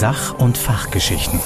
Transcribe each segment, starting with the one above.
Sach- und Fachgeschichten.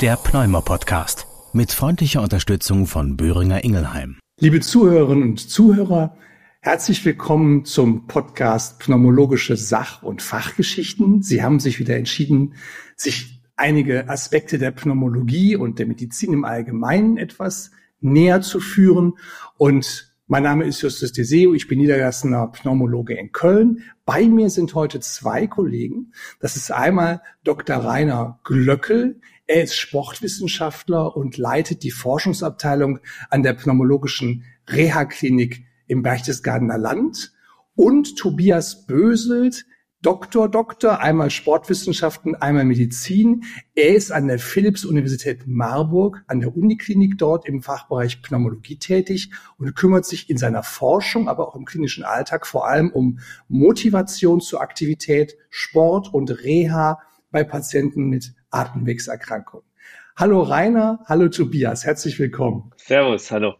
Der Pneumo-Podcast. Mit freundlicher Unterstützung von Böhringer Ingelheim. Liebe Zuhörerinnen und Zuhörer, herzlich willkommen zum Podcast Pneumologische Sach- und Fachgeschichten. Sie haben sich wieder entschieden, sich einige Aspekte der Pneumologie und der Medizin im Allgemeinen etwas näher zu führen. Und mein Name ist Justus Deseo, ich bin niedergelassener Pneumologe in Köln. Bei mir sind heute zwei Kollegen. Das ist einmal Dr. Rainer Glöckel. Er ist Sportwissenschaftler und leitet die Forschungsabteilung an der pneumologischen Reha-Klinik im Berchtesgadener Land. Und Tobias Böselt. Doktor, Doktor, einmal Sportwissenschaften, einmal Medizin. Er ist an der Philipps-Universität Marburg, an der Uniklinik dort im Fachbereich Pneumologie tätig und kümmert sich in seiner Forschung, aber auch im klinischen Alltag vor allem um Motivation zur Aktivität, Sport und Reha bei Patienten mit Atemwegserkrankungen. Hallo Rainer, hallo Tobias, herzlich willkommen. Servus, hallo.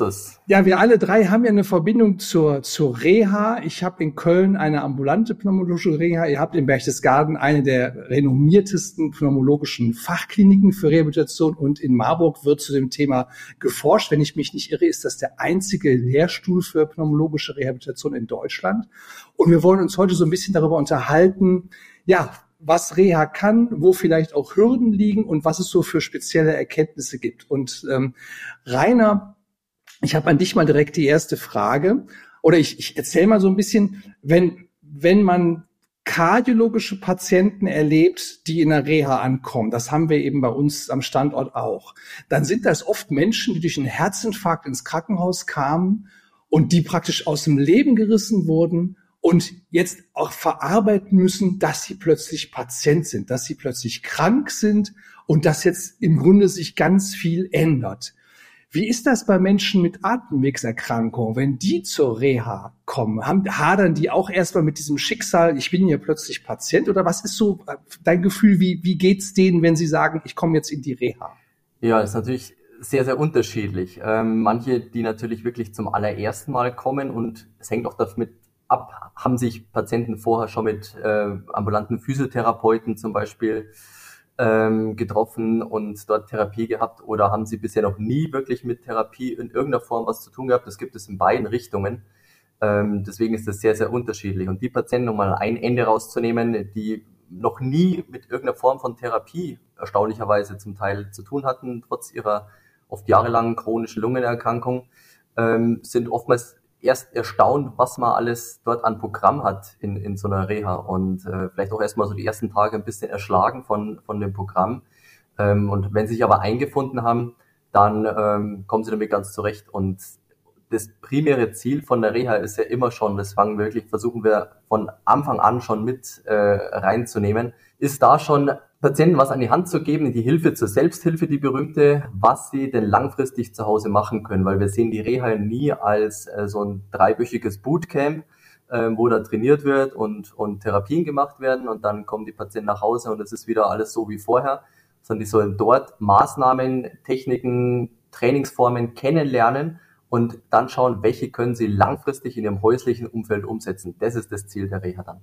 Das. Ja, wir alle drei haben ja eine Verbindung zur, zur Reha. Ich habe in Köln eine ambulante pneumologische Reha. Ihr habt in Berchtesgaden eine der renommiertesten pneumologischen Fachkliniken für Rehabilitation und in Marburg wird zu dem Thema geforscht. Wenn ich mich nicht irre, ist das der einzige Lehrstuhl für pneumologische Rehabilitation in Deutschland. Und wir wollen uns heute so ein bisschen darüber unterhalten, ja, was Reha kann, wo vielleicht auch Hürden liegen und was es so für spezielle Erkenntnisse gibt. Und ähm, Rainer ich habe an dich mal direkt die erste Frage. Oder ich, ich erzähle mal so ein bisschen, wenn, wenn man kardiologische Patienten erlebt, die in der Reha ankommen, das haben wir eben bei uns am Standort auch, dann sind das oft Menschen, die durch einen Herzinfarkt ins Krankenhaus kamen und die praktisch aus dem Leben gerissen wurden und jetzt auch verarbeiten müssen, dass sie plötzlich Patient sind, dass sie plötzlich krank sind und dass jetzt im Grunde sich ganz viel ändert. Wie ist das bei Menschen mit Atemwegserkrankungen, wenn die zur Reha kommen? Haben, hadern die auch erstmal mit diesem Schicksal, ich bin ja plötzlich Patient? Oder was ist so äh, dein Gefühl, wie, wie geht's denen, wenn sie sagen, ich komme jetzt in die Reha? Ja, ist natürlich sehr, sehr unterschiedlich. Ähm, manche, die natürlich wirklich zum allerersten Mal kommen und es hängt auch damit ab, haben sich Patienten vorher schon mit äh, ambulanten Physiotherapeuten zum Beispiel ähm, getroffen und dort Therapie gehabt oder haben Sie bisher noch nie wirklich mit Therapie in irgendeiner Form was zu tun gehabt? Das gibt es in beiden Richtungen. Ähm, deswegen ist das sehr, sehr unterschiedlich. Und die Patienten, um mal ein Ende rauszunehmen, die noch nie mit irgendeiner Form von Therapie erstaunlicherweise zum Teil zu tun hatten, trotz ihrer oft jahrelangen chronischen Lungenerkrankung, ähm, sind oftmals erst erstaunt, was man alles dort an Programm hat in, in so einer Reha und äh, vielleicht auch erstmal so die ersten Tage ein bisschen erschlagen von, von dem Programm. Ähm, und wenn sie sich aber eingefunden haben, dann ähm, kommen sie damit ganz zurecht. Und das primäre Ziel von der Reha ist ja immer schon, das fangen wirklich, versuchen wir von Anfang an schon mit äh, reinzunehmen, ist da schon Patienten was an die Hand zu geben, die Hilfe zur Selbsthilfe, die berühmte, was sie denn langfristig zu Hause machen können, weil wir sehen die Reha nie als äh, so ein dreiwöchiges Bootcamp, äh, wo da trainiert wird und, und Therapien gemacht werden und dann kommen die Patienten nach Hause und es ist wieder alles so wie vorher, sondern die sollen dort Maßnahmen, Techniken, Trainingsformen kennenlernen und dann schauen, welche können sie langfristig in ihrem häuslichen Umfeld umsetzen. Das ist das Ziel der Reha dann.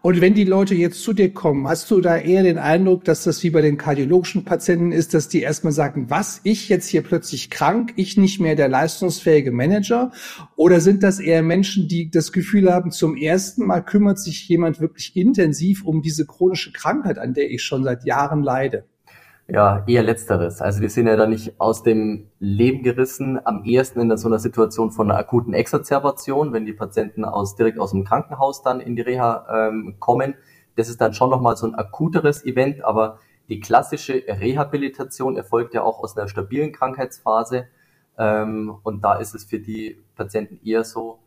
Und wenn die Leute jetzt zu dir kommen, hast du da eher den Eindruck, dass das wie bei den kardiologischen Patienten ist, dass die erstmal sagen, was, ich jetzt hier plötzlich krank, ich nicht mehr der leistungsfähige Manager? Oder sind das eher Menschen, die das Gefühl haben, zum ersten Mal kümmert sich jemand wirklich intensiv um diese chronische Krankheit, an der ich schon seit Jahren leide? Ja, eher letzteres. Also wir sind ja da nicht aus dem Leben gerissen, am ehesten in so einer Situation von einer akuten Exazerbation, wenn die Patienten aus, direkt aus dem Krankenhaus dann in die Reha ähm, kommen. Das ist dann schon nochmal so ein akuteres Event, aber die klassische Rehabilitation erfolgt ja auch aus einer stabilen Krankheitsphase. Ähm, und da ist es für die Patienten eher so,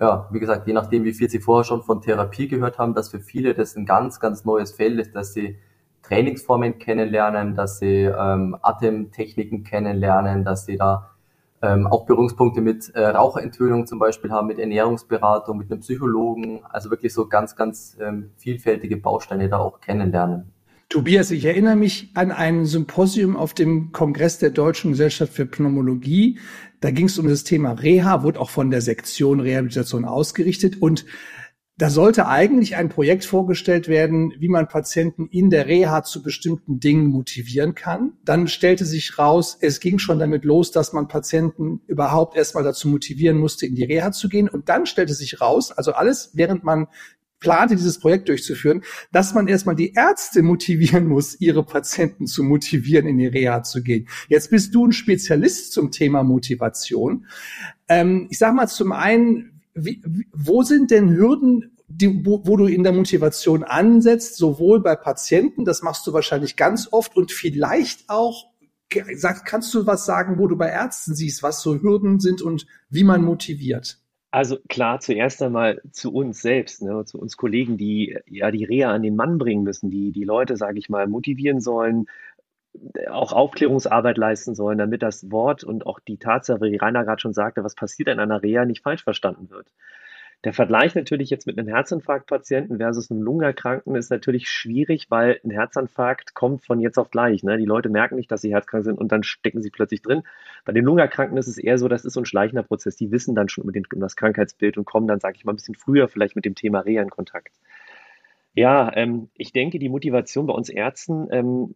ja, wie gesagt, je nachdem, wie viel sie vorher schon von Therapie gehört haben, dass für viele das ein ganz, ganz neues Feld ist, dass sie Trainingsformen kennenlernen, dass sie ähm, Atemtechniken kennenlernen, dass sie da ähm, auch Berührungspunkte mit äh, Raucherentwöhnung zum Beispiel haben, mit Ernährungsberatung, mit einem Psychologen, also wirklich so ganz, ganz ähm, vielfältige Bausteine da auch kennenlernen. Tobias, ich erinnere mich an ein Symposium auf dem Kongress der Deutschen Gesellschaft für Pneumologie. Da ging es um das Thema Reha, wurde auch von der Sektion Rehabilitation ausgerichtet und da sollte eigentlich ein Projekt vorgestellt werden, wie man Patienten in der Reha zu bestimmten Dingen motivieren kann. Dann stellte sich raus, es ging schon damit los, dass man Patienten überhaupt erstmal dazu motivieren musste, in die Reha zu gehen. Und dann stellte sich raus, also alles, während man plante, dieses Projekt durchzuführen, dass man erstmal die Ärzte motivieren muss, ihre Patienten zu motivieren, in die Reha zu gehen. Jetzt bist du ein Spezialist zum Thema Motivation. Ähm, ich sage mal zum einen, wie, wo sind denn Hürden, die, wo, wo du in der Motivation ansetzt, sowohl bei Patienten, das machst du wahrscheinlich ganz oft, und vielleicht auch, sag, kannst du was sagen, wo du bei Ärzten siehst, was so Hürden sind und wie man motiviert? Also klar, zuerst einmal zu uns selbst, ne, zu uns Kollegen, die ja die Reha an den Mann bringen müssen, die die Leute, sage ich mal, motivieren sollen, auch Aufklärungsarbeit leisten sollen, damit das Wort und auch die Tatsache, wie Rainer gerade schon sagte, was passiert in einer Reha, nicht falsch verstanden wird. Der Vergleich natürlich jetzt mit einem Herzinfarktpatienten versus einem Lungenerkrankten ist natürlich schwierig, weil ein Herzinfarkt kommt von jetzt auf gleich. Ne? Die Leute merken nicht, dass sie herzkrank sind und dann stecken sie plötzlich drin. Bei den Lungenerkrankten ist es eher so, das ist so ein schleichender Prozess. Die wissen dann schon über den, um das Krankheitsbild und kommen dann, sage ich mal, ein bisschen früher vielleicht mit dem Thema Reha in Kontakt. Ja, ähm, ich denke, die Motivation bei uns Ärzten, ähm,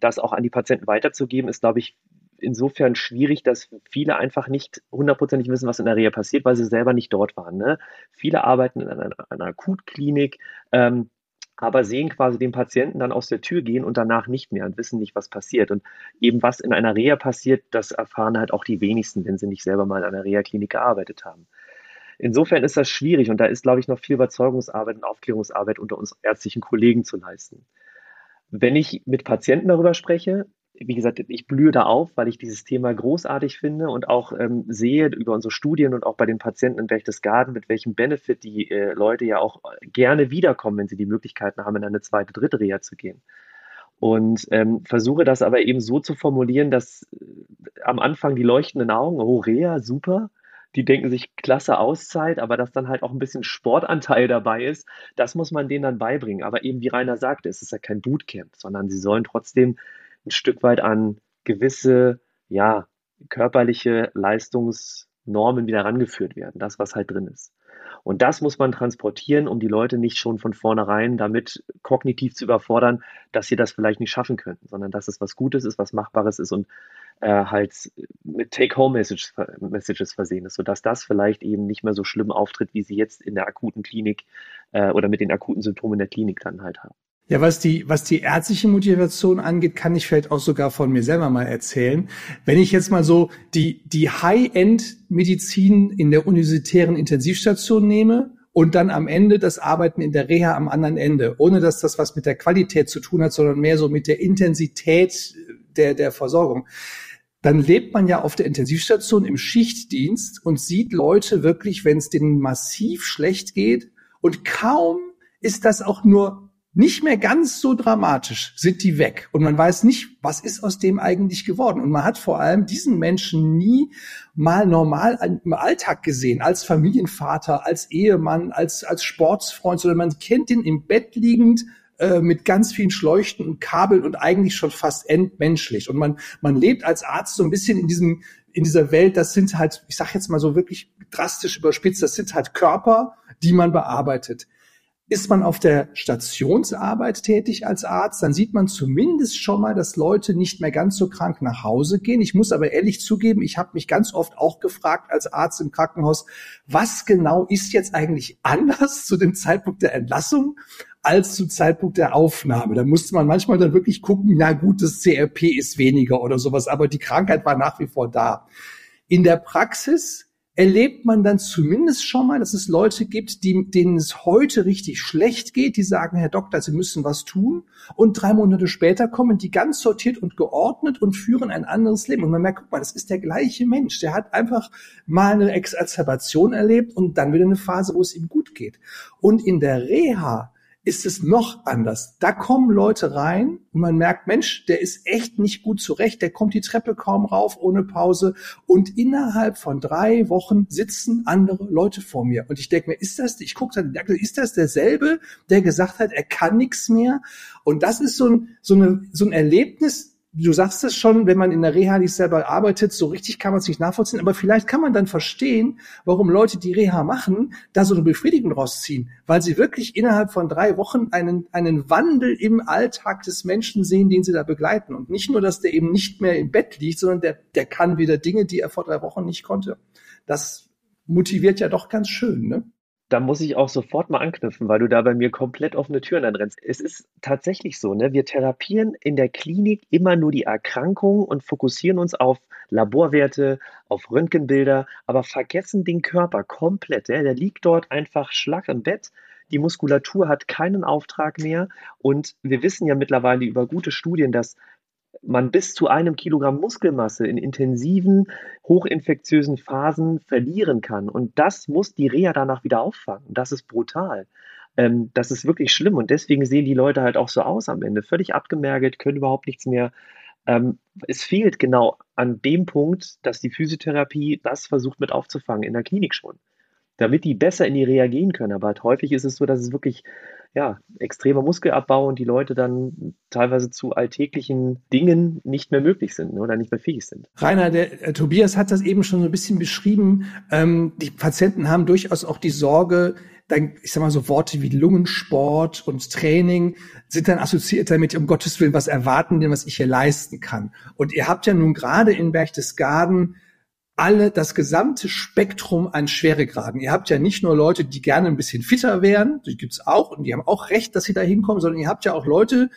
das auch an die Patienten weiterzugeben, ist, glaube ich, insofern schwierig, dass viele einfach nicht hundertprozentig wissen, was in der Reha passiert, weil sie selber nicht dort waren. Ne? Viele arbeiten in einer, einer Akutklinik, ähm, aber sehen quasi den Patienten dann aus der Tür gehen und danach nicht mehr und wissen nicht, was passiert. Und eben was in einer Reha passiert, das erfahren halt auch die wenigsten, wenn sie nicht selber mal in einer Reha-Klinik gearbeitet haben. Insofern ist das schwierig und da ist, glaube ich, noch viel Überzeugungsarbeit und Aufklärungsarbeit unter uns ärztlichen Kollegen zu leisten. Wenn ich mit Patienten darüber spreche, wie gesagt, ich blühe da auf, weil ich dieses Thema großartig finde und auch ähm, sehe über unsere Studien und auch bei den Patienten in Berchtesgaden, mit welchem Benefit die äh, Leute ja auch gerne wiederkommen, wenn sie die Möglichkeiten haben, in eine zweite, dritte Reha zu gehen. Und ähm, versuche das aber eben so zu formulieren, dass äh, am Anfang die leuchtenden Augen, oh Reha, super, die denken sich klasse Auszeit, aber dass dann halt auch ein bisschen Sportanteil dabei ist, das muss man denen dann beibringen. Aber eben wie Rainer sagte, es ist ja kein Bootcamp, sondern sie sollen trotzdem ein Stück weit an gewisse, ja, körperliche Leistungsnormen wieder rangeführt werden, das, was halt drin ist. Und das muss man transportieren, um die Leute nicht schon von vornherein damit kognitiv zu überfordern, dass sie das vielleicht nicht schaffen könnten, sondern dass es was Gutes ist, was Machbares ist und halt mit Take-Home-Messages Messages versehen ist, sodass das vielleicht eben nicht mehr so schlimm auftritt, wie sie jetzt in der akuten Klinik äh, oder mit den akuten Symptomen der Klinik dann halt haben. Ja, was die, was die ärztliche Motivation angeht, kann ich vielleicht auch sogar von mir selber mal erzählen. Wenn ich jetzt mal so die, die High-End-Medizin in der universitären Intensivstation nehme und dann am Ende das Arbeiten in der Reha am anderen Ende, ohne dass das was mit der Qualität zu tun hat, sondern mehr so mit der Intensität der, der Versorgung, dann lebt man ja auf der Intensivstation im Schichtdienst und sieht Leute wirklich, wenn es denen massiv schlecht geht und kaum ist das auch nur nicht mehr ganz so dramatisch sind die weg. Und man weiß nicht, was ist aus dem eigentlich geworden. Und man hat vor allem diesen Menschen nie mal normal im Alltag gesehen, als Familienvater, als Ehemann, als, als Sportsfreund, sondern man kennt ihn im Bett liegend, äh, mit ganz vielen Schleuchten und Kabeln und eigentlich schon fast entmenschlich. Und man, man lebt als Arzt so ein bisschen in diesem, in dieser Welt, das sind halt, ich sag jetzt mal so wirklich drastisch überspitzt, das sind halt Körper, die man bearbeitet. Ist man auf der Stationsarbeit tätig als Arzt, dann sieht man zumindest schon mal, dass Leute nicht mehr ganz so krank nach Hause gehen. Ich muss aber ehrlich zugeben, ich habe mich ganz oft auch gefragt als Arzt im Krankenhaus, was genau ist jetzt eigentlich anders zu dem Zeitpunkt der Entlassung als zum Zeitpunkt der Aufnahme. Da musste man manchmal dann wirklich gucken, na gut, das CRP ist weniger oder sowas, aber die Krankheit war nach wie vor da. In der Praxis erlebt man dann zumindest schon mal, dass es Leute gibt, die, denen es heute richtig schlecht geht, die sagen, Herr Doktor, Sie müssen was tun. Und drei Monate später kommen die ganz sortiert und geordnet und führen ein anderes Leben. Und man merkt, guck mal, das ist der gleiche Mensch. Der hat einfach mal eine Exazerbation erlebt und dann wieder eine Phase, wo es ihm gut geht. Und in der Reha ist es noch anders. Da kommen Leute rein und man merkt, Mensch, der ist echt nicht gut zurecht, der kommt die Treppe kaum rauf ohne Pause und innerhalb von drei Wochen sitzen andere Leute vor mir und ich denke mir, ist das, ich gucke dann, ist das derselbe, der gesagt hat, er kann nichts mehr? Und das ist so ein, so, eine, so ein Erlebnis, du sagst es schon, wenn man in der Reha nicht selber arbeitet, so richtig kann man es nicht nachvollziehen, aber vielleicht kann man dann verstehen, warum Leute, die Reha machen, da so eine Befriedigung rausziehen, weil sie wirklich innerhalb von drei Wochen einen, einen Wandel im Alltag des Menschen sehen, den sie da begleiten. Und nicht nur, dass der eben nicht mehr im Bett liegt, sondern der, der kann wieder Dinge, die er vor drei Wochen nicht konnte. Das motiviert ja doch ganz schön, ne? Da muss ich auch sofort mal anknüpfen, weil du da bei mir komplett offene Türen anrennst. Es ist tatsächlich so, ne? wir therapieren in der Klinik immer nur die Erkrankung und fokussieren uns auf Laborwerte, auf Röntgenbilder, aber vergessen den Körper komplett. Ja? Der liegt dort einfach schlack im Bett. Die Muskulatur hat keinen Auftrag mehr. Und wir wissen ja mittlerweile über gute Studien, dass man bis zu einem Kilogramm Muskelmasse in intensiven, hochinfektiösen Phasen verlieren kann. Und das muss die Reha danach wieder auffangen. Das ist brutal. Ähm, das ist wirklich schlimm. Und deswegen sehen die Leute halt auch so aus am Ende. Völlig abgemergelt, können überhaupt nichts mehr. Ähm, es fehlt genau an dem Punkt, dass die Physiotherapie das versucht mit aufzufangen, in der Klinik schon. Damit die besser in die Reha gehen können. Aber halt häufig ist es so, dass es wirklich ja, extremer Muskelabbau und die Leute dann teilweise zu alltäglichen Dingen nicht mehr möglich sind ne, oder nicht mehr fähig sind. Rainer, der äh, Tobias hat das eben schon so ein bisschen beschrieben. Ähm, die Patienten haben durchaus auch die Sorge, dann, ich sag mal so Worte wie Lungensport und Training sind dann assoziiert damit, um Gottes Willen, was erwarten denn, was ich hier leisten kann. Und ihr habt ja nun gerade in Berchtesgaden alle das gesamte Spektrum an Schweregraden. Ihr habt ja nicht nur Leute, die gerne ein bisschen fitter wären, die gibt's auch und die haben auch recht, dass sie da hinkommen, sondern ihr habt ja auch Leute,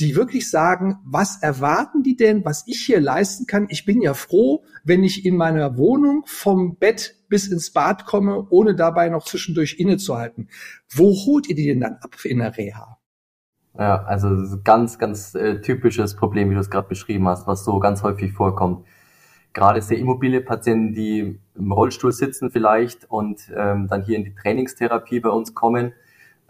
die wirklich sagen, was erwarten die denn, was ich hier leisten kann? Ich bin ja froh, wenn ich in meiner Wohnung vom Bett bis ins Bad komme, ohne dabei noch zwischendurch innezuhalten. Wo holt ihr die denn dann ab in der Reha? Ja, also ganz, ganz äh, typisches Problem, wie du es gerade beschrieben hast, was so ganz häufig vorkommt gerade sehr immobile Patienten, die im Rollstuhl sitzen vielleicht und ähm, dann hier in die Trainingstherapie bei uns kommen,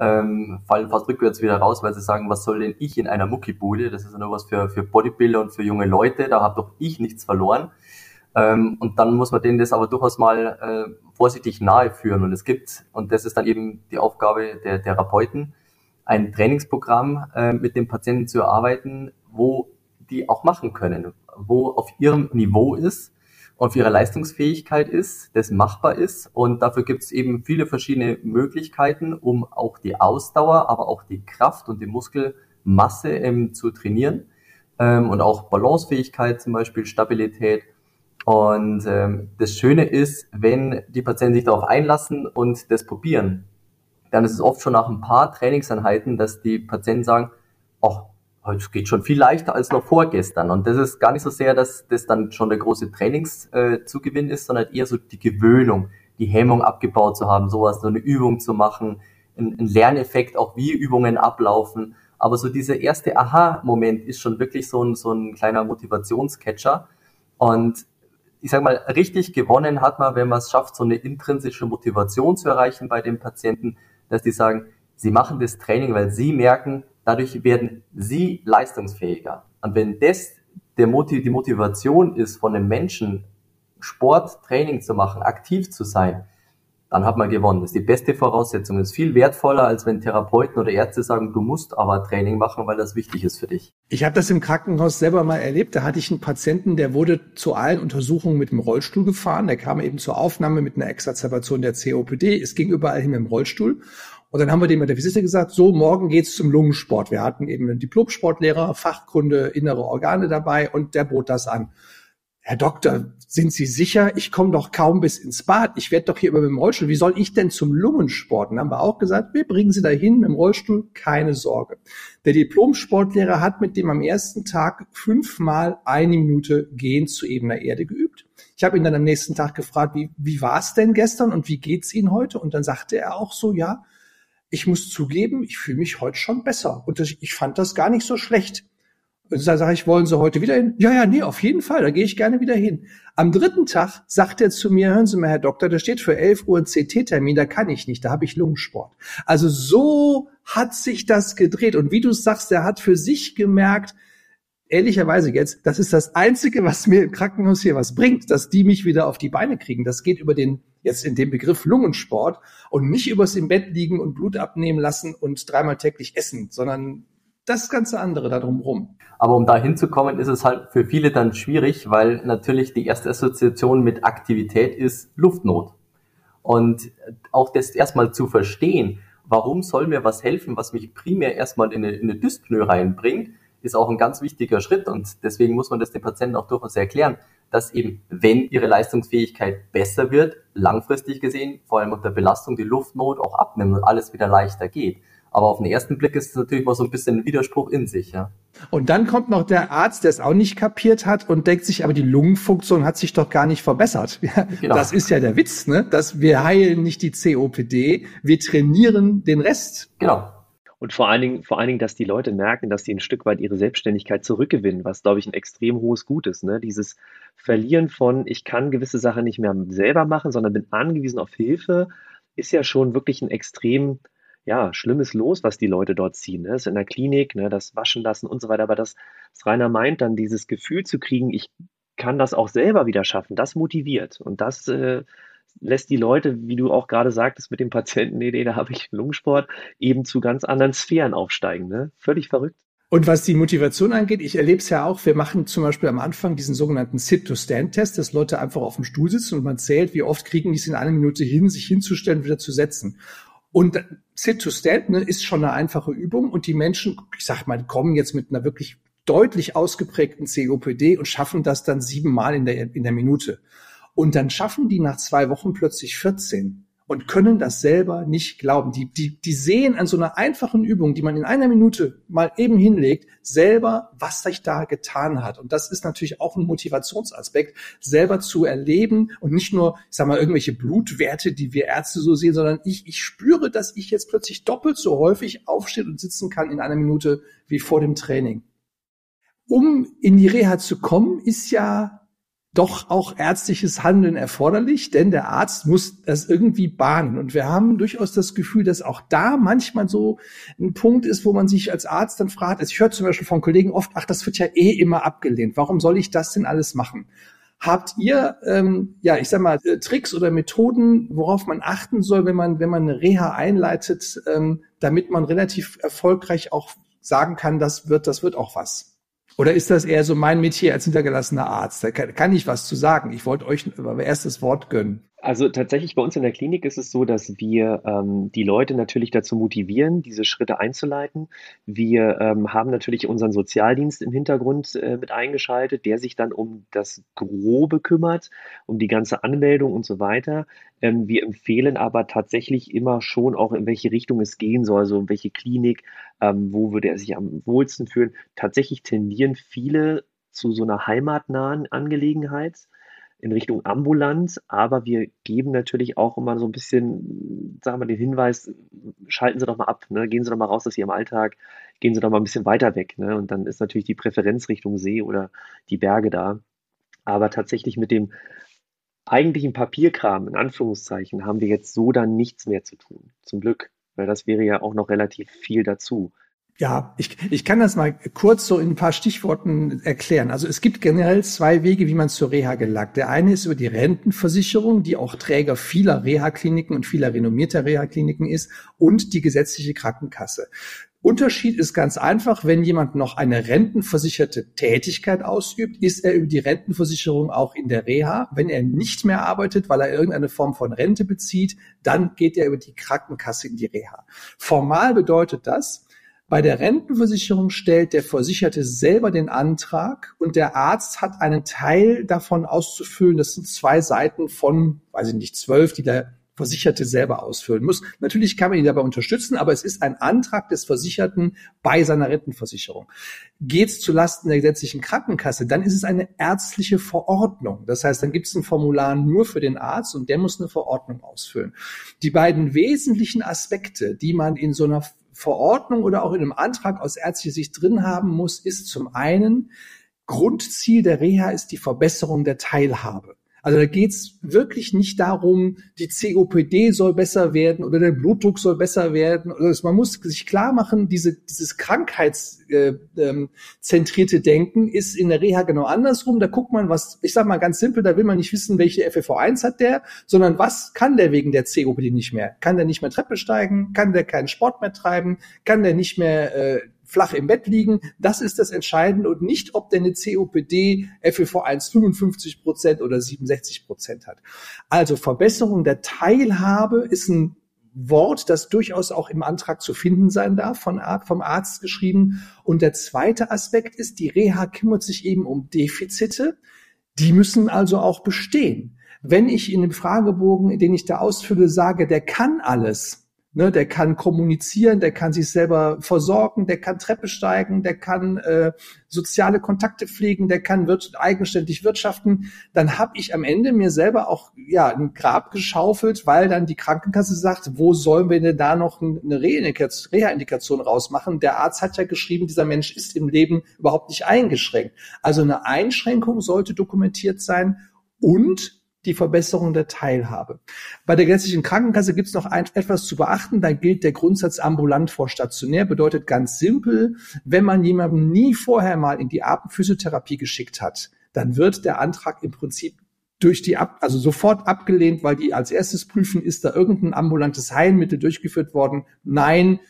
ähm, fallen fast rückwärts wieder raus, weil sie sagen, was soll denn ich in einer Muckibude? Das ist ja nur was für, für Bodybuilder und für junge Leute, da habe doch ich nichts verloren. Ähm, und dann muss man denen das aber durchaus mal äh, vorsichtig nahe führen. Und es gibt, und das ist dann eben die Aufgabe der Therapeuten, ein Trainingsprogramm äh, mit dem Patienten zu erarbeiten, wo die auch machen können, wo auf ihrem Niveau ist, auf ihrer Leistungsfähigkeit ist, das machbar ist. Und dafür gibt es eben viele verschiedene Möglichkeiten, um auch die Ausdauer, aber auch die Kraft und die Muskelmasse ähm, zu trainieren. Ähm, und auch Balancefähigkeit zum Beispiel, Stabilität. Und ähm, das Schöne ist, wenn die Patienten sich darauf einlassen und das probieren, dann ist es oft schon nach ein paar Trainingseinheiten, dass die Patienten sagen, ach, es geht schon viel leichter als noch vorgestern. Und das ist gar nicht so sehr, dass das dann schon der große Trainingszugewinn äh, ist, sondern eher so die Gewöhnung, die Hemmung abgebaut zu haben, sowas, so eine Übung zu machen, ein, ein Lerneffekt, auch wie Übungen ablaufen. Aber so dieser erste Aha-Moment ist schon wirklich so ein, so ein kleiner Motivationscatcher. Und ich sage mal, richtig gewonnen hat man, wenn man es schafft, so eine intrinsische Motivation zu erreichen bei den Patienten, dass die sagen, sie machen das Training, weil sie merken, Dadurch werden sie leistungsfähiger. Und wenn das der Motiv, die Motivation ist von einem Menschen, Sport, Training zu machen, aktiv zu sein, dann hat man gewonnen. Das ist die beste Voraussetzung. Das ist viel wertvoller, als wenn Therapeuten oder Ärzte sagen, du musst aber Training machen, weil das wichtig ist für dich. Ich habe das im Krankenhaus selber mal erlebt. Da hatte ich einen Patienten, der wurde zu allen Untersuchungen mit dem Rollstuhl gefahren. Der kam eben zur Aufnahme mit einer Exazerbation der COPD. Es ging überall hin mit dem Rollstuhl. Und dann haben wir dem mit der Visite gesagt, so, morgen geht's zum Lungensport. Wir hatten eben einen Diplom-Sportlehrer, Fachkunde, innere Organe dabei und der bot das an. Herr Doktor, sind Sie sicher? Ich komme doch kaum bis ins Bad. Ich werde doch hier über mit dem Rollstuhl. Wie soll ich denn zum Lungensport? Und haben wir auch gesagt, wir bringen Sie dahin mit dem Rollstuhl, keine Sorge. Der Diplom-Sportlehrer hat mit dem am ersten Tag fünfmal eine Minute Gehen zu ebener Erde geübt. Ich habe ihn dann am nächsten Tag gefragt, wie, wie war es denn gestern und wie geht's Ihnen heute? Und dann sagte er auch so, ja, ich muss zugeben, ich fühle mich heute schon besser. Und das, ich fand das gar nicht so schlecht. Und da sage ich, wollen Sie heute wieder hin? Ja, ja, nee, auf jeden Fall, da gehe ich gerne wieder hin. Am dritten Tag sagt er zu mir, hören Sie mal, Herr Doktor, da steht für 11 Uhr ein CT-Termin, da kann ich nicht, da habe ich Lungensport. Also so hat sich das gedreht. Und wie du sagst, er hat für sich gemerkt, ehrlicherweise jetzt, das ist das Einzige, was mir im Krankenhaus hier was bringt, dass die mich wieder auf die Beine kriegen. Das geht über den jetzt in dem Begriff Lungensport und nicht übers im Bett liegen und Blut abnehmen lassen und dreimal täglich essen, sondern das ganze andere da drumherum. Aber um da hinzukommen, ist es halt für viele dann schwierig, weil natürlich die erste Assoziation mit Aktivität ist Luftnot. Und auch das erstmal zu verstehen, warum soll mir was helfen, was mich primär erstmal in eine, in eine Dyspnoe reinbringt, ist auch ein ganz wichtiger Schritt. Und deswegen muss man das den Patienten auch durchaus erklären, dass eben, wenn ihre Leistungsfähigkeit besser wird, langfristig gesehen, vor allem unter Belastung, die Luftnot auch abnimmt und alles wieder leichter geht. Aber auf den ersten Blick ist es natürlich mal so ein bisschen ein Widerspruch in sich, ja. Und dann kommt noch der Arzt, der es auch nicht kapiert hat und denkt sich, aber die Lungenfunktion hat sich doch gar nicht verbessert. Genau. Das ist ja der Witz, ne? Dass wir heilen nicht die COPD, wir trainieren den Rest. Genau. Und vor allen Dingen, vor allen Dingen, dass die Leute merken, dass sie ein Stück weit ihre Selbstständigkeit zurückgewinnen, was, glaube ich, ein extrem hohes Gut ist. Ne? Dieses Verlieren von, ich kann gewisse Sachen nicht mehr selber machen, sondern bin angewiesen auf Hilfe, ist ja schon wirklich ein extrem ja, schlimmes Los, was die Leute dort ziehen. Ne? Das ist in der Klinik, ne, das Waschen lassen und so weiter. Aber das, das Rainer meint, dann dieses Gefühl zu kriegen, ich kann das auch selber wieder schaffen, das motiviert. Und das äh, lässt die Leute, wie du auch gerade sagtest mit dem Patienten, nee, nee, da habe ich Lungensport, eben zu ganz anderen Sphären aufsteigen. Ne? Völlig verrückt. Und was die Motivation angeht, ich erlebe es ja auch, wir machen zum Beispiel am Anfang diesen sogenannten Sit-to-Stand-Test, dass Leute einfach auf dem Stuhl sitzen und man zählt, wie oft kriegen die es in einer Minute hin, sich hinzustellen wieder zu setzen. Und Sit to Stand ne, ist schon eine einfache Übung und die Menschen, ich sag mal, kommen jetzt mit einer wirklich deutlich ausgeprägten COPD und schaffen das dann siebenmal in der, in der Minute. Und dann schaffen die nach zwei Wochen plötzlich 14 und können das selber nicht glauben. Die, die, die sehen an so einer einfachen Übung, die man in einer Minute mal eben hinlegt, selber, was sich da getan hat. Und das ist natürlich auch ein Motivationsaspekt, selber zu erleben und nicht nur, ich sag mal, irgendwelche Blutwerte, die wir Ärzte so sehen, sondern ich, ich spüre, dass ich jetzt plötzlich doppelt so häufig aufstehen und sitzen kann in einer Minute wie vor dem Training. Um in die Reha zu kommen, ist ja doch auch ärztliches Handeln erforderlich, denn der Arzt muss das irgendwie bahnen. Und wir haben durchaus das Gefühl, dass auch da manchmal so ein Punkt ist, wo man sich als Arzt dann fragt, also ich höre zum Beispiel von Kollegen oft, ach, das wird ja eh immer abgelehnt. Warum soll ich das denn alles machen? Habt ihr, ähm, ja, ich sag mal, äh, Tricks oder Methoden, worauf man achten soll, wenn man, wenn man eine Reha einleitet, ähm, damit man relativ erfolgreich auch sagen kann, das wird, das wird auch was? Oder ist das eher so mein Metier als hintergelassener Arzt? Da kann, kann ich was zu sagen. Ich wollte euch aber erst das Wort gönnen. Also tatsächlich bei uns in der Klinik ist es so, dass wir ähm, die Leute natürlich dazu motivieren, diese Schritte einzuleiten. Wir ähm, haben natürlich unseren Sozialdienst im Hintergrund äh, mit eingeschaltet, der sich dann um das Grobe kümmert, um die ganze Anmeldung und so weiter. Ähm, wir empfehlen aber tatsächlich immer schon auch, in welche Richtung es gehen soll, so in welche Klinik, ähm, wo würde er sich am wohlsten fühlen. Tatsächlich tendieren viele zu so einer heimatnahen Angelegenheit in Richtung ambulant, aber wir geben natürlich auch immer so ein bisschen, sagen wir, den Hinweis, schalten Sie doch mal ab, ne? gehen Sie doch mal raus aus Ihrem Alltag, gehen Sie doch mal ein bisschen weiter weg. Ne? Und dann ist natürlich die Präferenz Richtung See oder die Berge da. Aber tatsächlich mit dem eigentlichen Papierkram, in Anführungszeichen, haben wir jetzt so dann nichts mehr zu tun. Zum Glück, weil das wäre ja auch noch relativ viel dazu. Ja, ich, ich kann das mal kurz so in ein paar Stichworten erklären. Also es gibt generell zwei Wege, wie man zur Reha gelangt. Der eine ist über die Rentenversicherung, die auch Träger vieler Reha-Kliniken und vieler renommierter Reha-Kliniken ist, und die gesetzliche Krankenkasse. Unterschied ist ganz einfach, wenn jemand noch eine rentenversicherte Tätigkeit ausübt, ist er über die Rentenversicherung auch in der Reha. Wenn er nicht mehr arbeitet, weil er irgendeine Form von Rente bezieht, dann geht er über die Krankenkasse in die Reha. Formal bedeutet das, bei der Rentenversicherung stellt der Versicherte selber den Antrag und der Arzt hat einen Teil davon auszufüllen. Das sind zwei Seiten von, weiß ich nicht, zwölf, die der Versicherte selber ausfüllen muss. Natürlich kann man ihn dabei unterstützen, aber es ist ein Antrag des Versicherten bei seiner Rentenversicherung. Geht es zulasten der gesetzlichen Krankenkasse, dann ist es eine ärztliche Verordnung. Das heißt, dann gibt es ein Formular nur für den Arzt und der muss eine Verordnung ausfüllen. Die beiden wesentlichen Aspekte, die man in so einer Verordnung oder auch in einem Antrag aus ärztlicher Sicht drin haben muss, ist zum einen, Grundziel der Reha ist die Verbesserung der Teilhabe. Also da geht's wirklich nicht darum, die COPD soll besser werden oder der Blutdruck soll besser werden. Also man muss sich klar machen, diese, dieses krankheitszentrierte äh, ähm, Denken ist in der Reha genau andersrum. Da guckt man, was, ich sag mal ganz simpel, da will man nicht wissen, welche FFV1 hat der, sondern was kann der wegen der COPD nicht mehr? Kann der nicht mehr Treppe steigen? Kann der keinen Sport mehr treiben? Kann der nicht mehr äh, flach im Bett liegen. Das ist das Entscheidende und nicht, ob der eine COPD FEV1 55 Prozent oder 67 Prozent hat. Also Verbesserung der Teilhabe ist ein Wort, das durchaus auch im Antrag zu finden sein darf, von, vom Arzt geschrieben. Und der zweite Aspekt ist, die Reha kümmert sich eben um Defizite. Die müssen also auch bestehen. Wenn ich in dem Fragebogen, den ich da ausfülle, sage, der kann alles, Ne, der kann kommunizieren, der kann sich selber versorgen, der kann Treppe steigen, der kann äh, soziale Kontakte pflegen, der kann wir eigenständig wirtschaften. Dann habe ich am Ende mir selber auch ja ein Grab geschaufelt, weil dann die Krankenkasse sagt, wo sollen wir denn da noch eine Reha-Indikation rausmachen? Der Arzt hat ja geschrieben, dieser Mensch ist im Leben überhaupt nicht eingeschränkt. Also eine Einschränkung sollte dokumentiert sein und die Verbesserung der Teilhabe. Bei der gesetzlichen Krankenkasse gibt es noch ein, etwas zu beachten. Da gilt der Grundsatz ambulant vor stationär. Bedeutet ganz simpel, wenn man jemanden nie vorher mal in die Abendphysiotherapie geschickt hat, dann wird der Antrag im Prinzip durch die ab, also sofort abgelehnt, weil die als erstes prüfen, ist da irgendein ambulantes Heilmittel durchgeführt worden? Nein,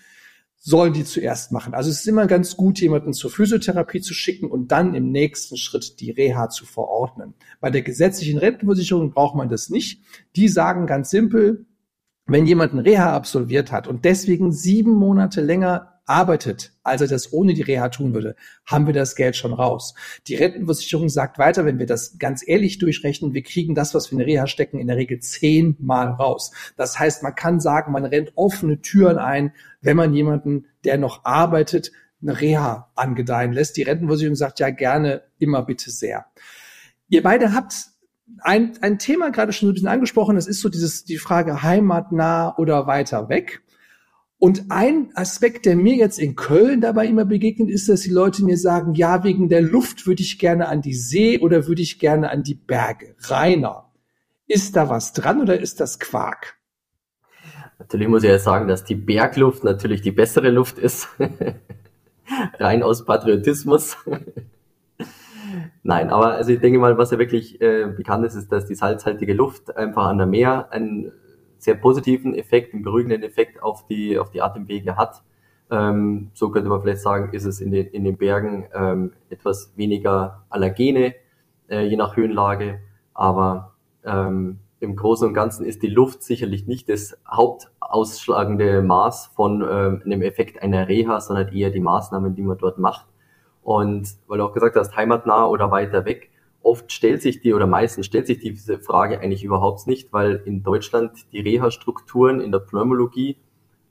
sollen die zuerst machen. Also es ist immer ganz gut, jemanden zur Physiotherapie zu schicken und dann im nächsten Schritt die Reha zu verordnen. Bei der gesetzlichen Rentenversicherung braucht man das nicht. Die sagen ganz simpel, wenn jemand ein Reha absolviert hat und deswegen sieben Monate länger arbeitet, als er das ohne die Reha tun würde, haben wir das Geld schon raus. Die Rentenversicherung sagt weiter, wenn wir das ganz ehrlich durchrechnen, wir kriegen das, was wir in Reha stecken, in der Regel zehnmal raus. Das heißt, man kann sagen, man rennt offene Türen ein, wenn man jemanden, der noch arbeitet, eine Reha angedeihen lässt. Die Rentenversicherung sagt ja gerne immer bitte sehr. Ihr beide habt ein, ein Thema gerade schon so ein bisschen angesprochen, das ist so dieses, die Frage heimatnah oder weiter weg. Und ein Aspekt, der mir jetzt in Köln dabei immer begegnet, ist, dass die Leute mir sagen, ja, wegen der Luft würde ich gerne an die See oder würde ich gerne an die Berge. Rainer, ist da was dran oder ist das Quark? Natürlich muss ich ja sagen, dass die Bergluft natürlich die bessere Luft ist. Rein aus Patriotismus. Nein, aber also ich denke mal, was ja wirklich äh, bekannt ist, ist, dass die salzhaltige Luft einfach an der Meer ein sehr positiven Effekt, einen beruhigenden Effekt auf die, auf die Atemwege hat. Ähm, so könnte man vielleicht sagen, ist es in den, in den Bergen ähm, etwas weniger Allergene, äh, je nach Höhenlage. Aber ähm, im Großen und Ganzen ist die Luft sicherlich nicht das hauptausschlagende Maß von ähm, einem Effekt einer Reha, sondern eher die Maßnahmen, die man dort macht. Und weil du auch gesagt hast, heimatnah oder weiter weg, oft stellt sich die oder meistens stellt sich diese Frage eigentlich überhaupt nicht, weil in Deutschland die Reha-Strukturen in der Pneumologie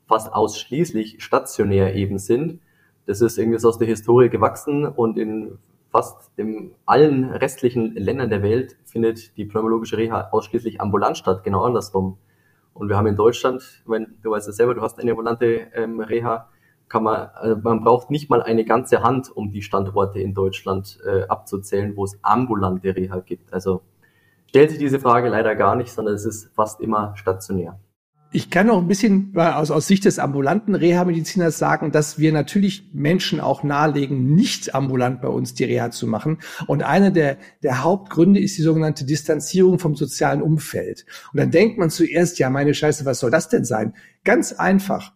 fast ausschließlich stationär eben sind. Das ist irgendwie aus der Historie gewachsen und in fast dem allen restlichen Ländern der Welt findet die pneumologische Reha ausschließlich ambulant statt, genau andersrum. Und wir haben in Deutschland, wenn du weißt es selber, du hast eine ambulante ähm, Reha, kann man, also man braucht nicht mal eine ganze Hand, um die Standorte in Deutschland äh, abzuzählen, wo es ambulante Reha gibt. Also stellt sich diese Frage leider gar nicht, sondern es ist fast immer stationär. Ich kann noch ein bisschen aus, aus Sicht des ambulanten Reha-Mediziners sagen, dass wir natürlich Menschen auch nahelegen, nicht ambulant bei uns die Reha zu machen. Und einer der, der Hauptgründe ist die sogenannte Distanzierung vom sozialen Umfeld. Und dann denkt man zuerst, ja, meine Scheiße, was soll das denn sein? Ganz einfach.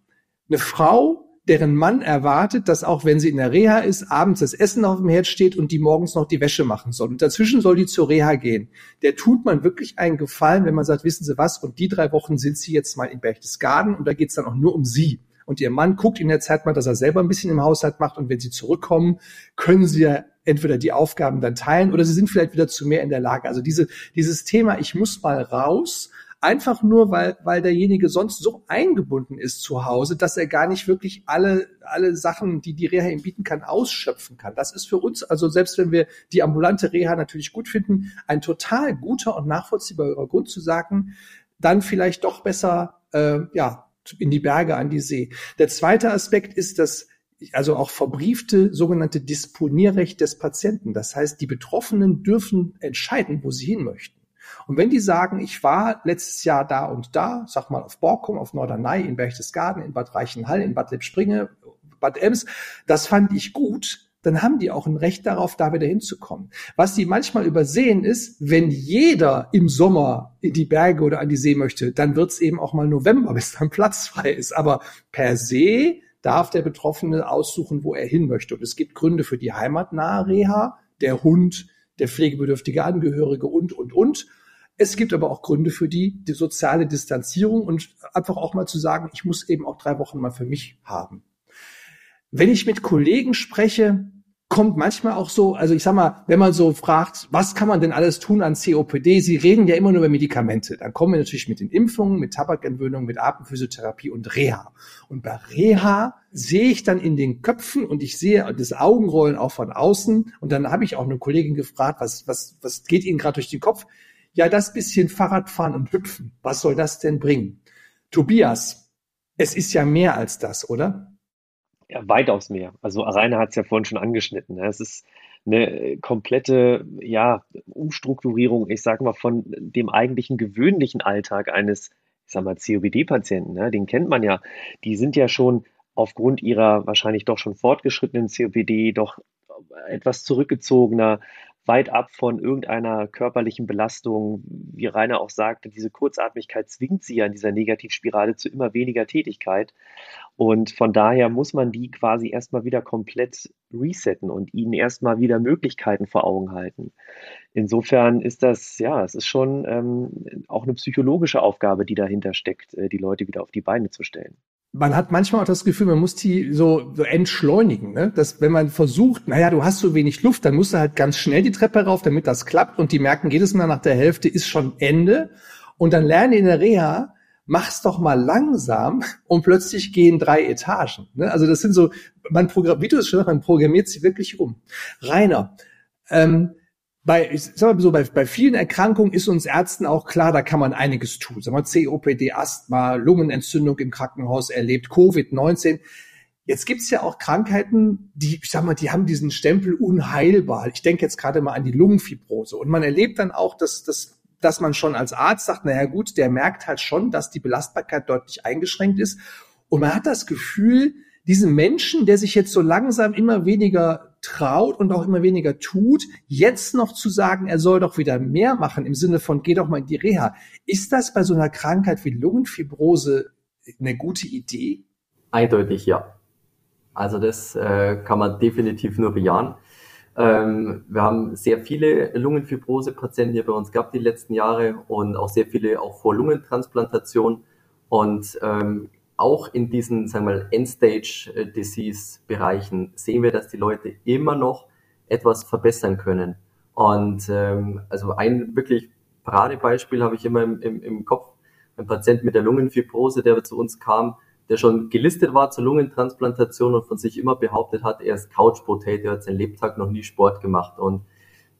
Eine Frau deren Mann erwartet, dass auch wenn sie in der Reha ist, abends das Essen auf dem Herd steht und die morgens noch die Wäsche machen soll. Und dazwischen soll die zur Reha gehen. Der tut man wirklich einen Gefallen, wenn man sagt, wissen Sie was, und die drei Wochen sind Sie jetzt mal in Berchtesgaden und da geht's dann auch nur um Sie. Und Ihr Mann guckt in der Zeit mal, dass er selber ein bisschen im Haushalt macht und wenn Sie zurückkommen, können Sie ja entweder die Aufgaben dann teilen oder Sie sind vielleicht wieder zu mehr in der Lage. Also diese, dieses Thema, ich muss mal raus, Einfach nur, weil, weil derjenige sonst so eingebunden ist zu Hause, dass er gar nicht wirklich alle, alle Sachen, die die Reha ihm bieten kann, ausschöpfen kann. Das ist für uns, also selbst wenn wir die ambulante Reha natürlich gut finden, ein total guter und nachvollziehbarer Grund zu sagen, dann vielleicht doch besser, äh, ja, in die Berge, an die See. Der zweite Aspekt ist, dass also auch verbriefte sogenannte Disponierrecht des Patienten. Das heißt, die Betroffenen dürfen entscheiden, wo sie hin möchten. Und wenn die sagen, ich war letztes Jahr da und da, sag mal auf Borkum, auf Norderney, in Berchtesgaden, in Bad Reichenhall, in Bad Lippspringe, Bad Ems, das fand ich gut, dann haben die auch ein Recht darauf, da wieder hinzukommen. Was die manchmal übersehen ist, wenn jeder im Sommer in die Berge oder an die See möchte, dann wird es eben auch mal November, bis dann Platz frei ist. Aber per se darf der Betroffene aussuchen, wo er hin möchte. Und es gibt Gründe für die heimatnahe Reha, der Hund, der pflegebedürftige Angehörige und, und, und. Es gibt aber auch Gründe für die, die soziale Distanzierung und einfach auch mal zu sagen, ich muss eben auch drei Wochen mal für mich haben. Wenn ich mit Kollegen spreche, kommt manchmal auch so, also ich sag mal, wenn man so fragt, was kann man denn alles tun an COPD? Sie reden ja immer nur über Medikamente. Dann kommen wir natürlich mit den Impfungen, mit Tabakentwöhnung, mit Atemphysiotherapie und Reha. Und bei Reha sehe ich dann in den Köpfen und ich sehe das Augenrollen auch von außen. Und dann habe ich auch eine Kollegin gefragt, was, was, was geht Ihnen gerade durch den Kopf? Ja, das bisschen Fahrradfahren und Hüpfen. Was soll das denn bringen? Tobias, es ist ja mehr als das, oder? Ja, weitaus mehr. Also Rainer hat es ja vorhin schon angeschnitten. Ne? Es ist eine komplette ja, Umstrukturierung, ich sage mal, von dem eigentlichen gewöhnlichen Alltag eines, ich sag mal, COPD-Patienten. Ne? Den kennt man ja. Die sind ja schon aufgrund ihrer wahrscheinlich doch schon fortgeschrittenen COPD doch etwas zurückgezogener, weit ab von irgendeiner körperlichen Belastung. Wie Rainer auch sagte, diese Kurzatmigkeit zwingt sie ja in dieser Negativspirale zu immer weniger Tätigkeit. Und von daher muss man die quasi erstmal wieder komplett resetten und ihnen erstmal wieder Möglichkeiten vor Augen halten. Insofern ist das, ja, es ist schon ähm, auch eine psychologische Aufgabe, die dahinter steckt, äh, die Leute wieder auf die Beine zu stellen man hat manchmal auch das Gefühl, man muss die so, so entschleunigen, ne? Dass wenn man versucht, naja, du hast so wenig Luft, dann musst du halt ganz schnell die Treppe rauf, damit das klappt und die merken jedes Mal nach der Hälfte ist schon Ende und dann lernen die in der Reha, mach's doch mal langsam und plötzlich gehen drei Etagen. Ne? Also das sind so, man programmiert, wie du es schon sagst, man programmiert sie wirklich um. Rainer, ähm, bei, ich sag mal so, bei, bei vielen Erkrankungen ist uns Ärzten auch klar, da kann man einiges tun. Sagen wir COPD, Asthma, Lungenentzündung im Krankenhaus erlebt, Covid-19. Jetzt gibt's ja auch Krankheiten, die, ich sag mal, die haben diesen Stempel unheilbar. Ich denke jetzt gerade mal an die Lungenfibrose. Und man erlebt dann auch, dass, dass, dass man schon als Arzt sagt, naja gut, der merkt halt schon, dass die Belastbarkeit deutlich eingeschränkt ist. Und man hat das Gefühl, diesen Menschen, der sich jetzt so langsam immer weniger traut und auch immer weniger tut, jetzt noch zu sagen, er soll doch wieder mehr machen im Sinne von, geh doch mal in die Reha. Ist das bei so einer Krankheit wie Lungenfibrose eine gute Idee? Eindeutig ja. Also das äh, kann man definitiv nur bejahen. Ähm, wir haben sehr viele Lungenfibrose-Patienten hier bei uns gehabt die letzten Jahre und auch sehr viele auch vor Lungentransplantation. Und ähm, auch in diesen, sagen wir mal, End-Stage-Disease-Bereichen sehen wir, dass die Leute immer noch etwas verbessern können. Und ähm, also ein wirklich Paradebeispiel habe ich immer im, im, im Kopf. Ein Patient mit der Lungenfibrose, der zu uns kam, der schon gelistet war zur Lungentransplantation und von sich immer behauptet hat, er ist Couch Potato, hat sein Lebtag noch nie Sport gemacht und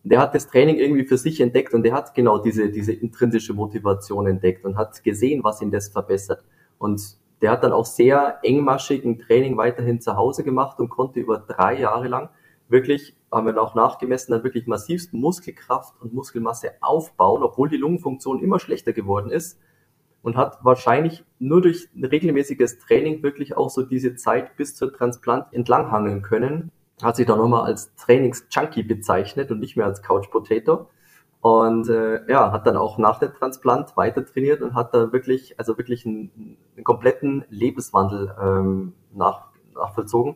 der hat das Training irgendwie für sich entdeckt und der hat genau diese, diese intrinsische Motivation entdeckt und hat gesehen, was ihn das verbessert. Und der hat dann auch sehr engmaschigen Training weiterhin zu Hause gemacht und konnte über drei Jahre lang wirklich, haben wir auch nachgemessen, dann wirklich massivst Muskelkraft und Muskelmasse aufbauen, obwohl die Lungenfunktion immer schlechter geworden ist und hat wahrscheinlich nur durch ein regelmäßiges Training wirklich auch so diese Zeit bis zur Transplant entlanghangeln können. Hat sich dann nochmal als Trainings-Junkie bezeichnet und nicht mehr als Couch Potato. Und äh, ja, hat dann auch nach dem Transplant weiter trainiert und hat da wirklich, also wirklich einen, einen kompletten Lebenswandel ähm, nach, nachvollzogen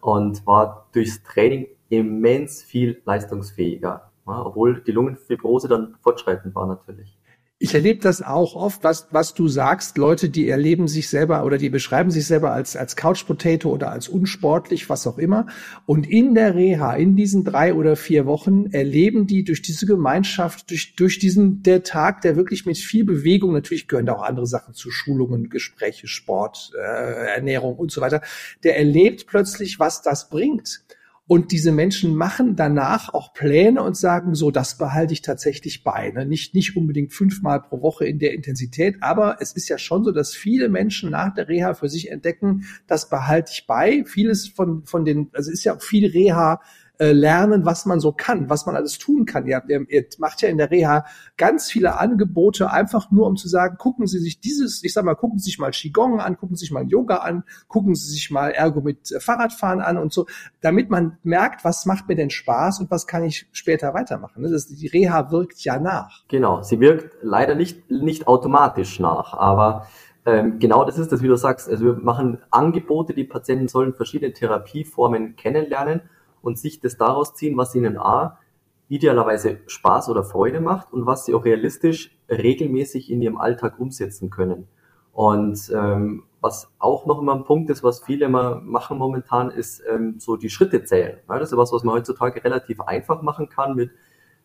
und war durchs Training immens viel leistungsfähiger, ja, obwohl die Lungenfibrose dann fortschreitend war natürlich. Ich erlebe das auch oft, was, was du sagst, Leute, die erleben sich selber oder die beschreiben sich selber als, als Couch Potato oder als unsportlich, was auch immer. Und in der Reha, in diesen drei oder vier Wochen, erleben die durch diese Gemeinschaft, durch, durch diesen, der Tag, der wirklich mit viel Bewegung, natürlich gehören da auch andere Sachen zu Schulungen, Gespräche, Sport, äh, Ernährung und so weiter, der erlebt plötzlich, was das bringt. Und diese Menschen machen danach auch Pläne und sagen, so, das behalte ich tatsächlich bei. Ne? Nicht, nicht unbedingt fünfmal pro Woche in der Intensität, aber es ist ja schon so, dass viele Menschen nach der Reha für sich entdecken, das behalte ich bei. Vieles von, von den, also ist ja auch viel Reha äh, lernen, was man so kann, was man alles tun kann. Ihr, ihr, ihr macht ja in der Reha ganz viele Angebote, einfach nur um zu sagen, gucken Sie sich dieses, ich sag mal, gucken Sie sich mal Qigong an, gucken Sie sich mal Yoga an, gucken Sie sich mal Ergo mit äh, Fahrradfahren an und so, damit man merkt, was macht mir denn Spaß und was kann ich später weitermachen. Ne? Das, die Reha wirkt ja nach. Genau, sie wirkt leider nicht, nicht automatisch nach, aber Ähm, genau das ist das, wie du sagst. Also wir machen Angebote, die Patienten sollen verschiedene Therapieformen kennenlernen und sich das daraus ziehen, was ihnen A, idealerweise Spaß oder Freude macht und was sie auch realistisch regelmäßig in ihrem Alltag umsetzen können. Und ähm, was auch noch immer ein Punkt ist, was viele immer machen momentan, ist ähm, so die Schritte zählen. Ja, das ist was, was man heutzutage relativ einfach machen kann mit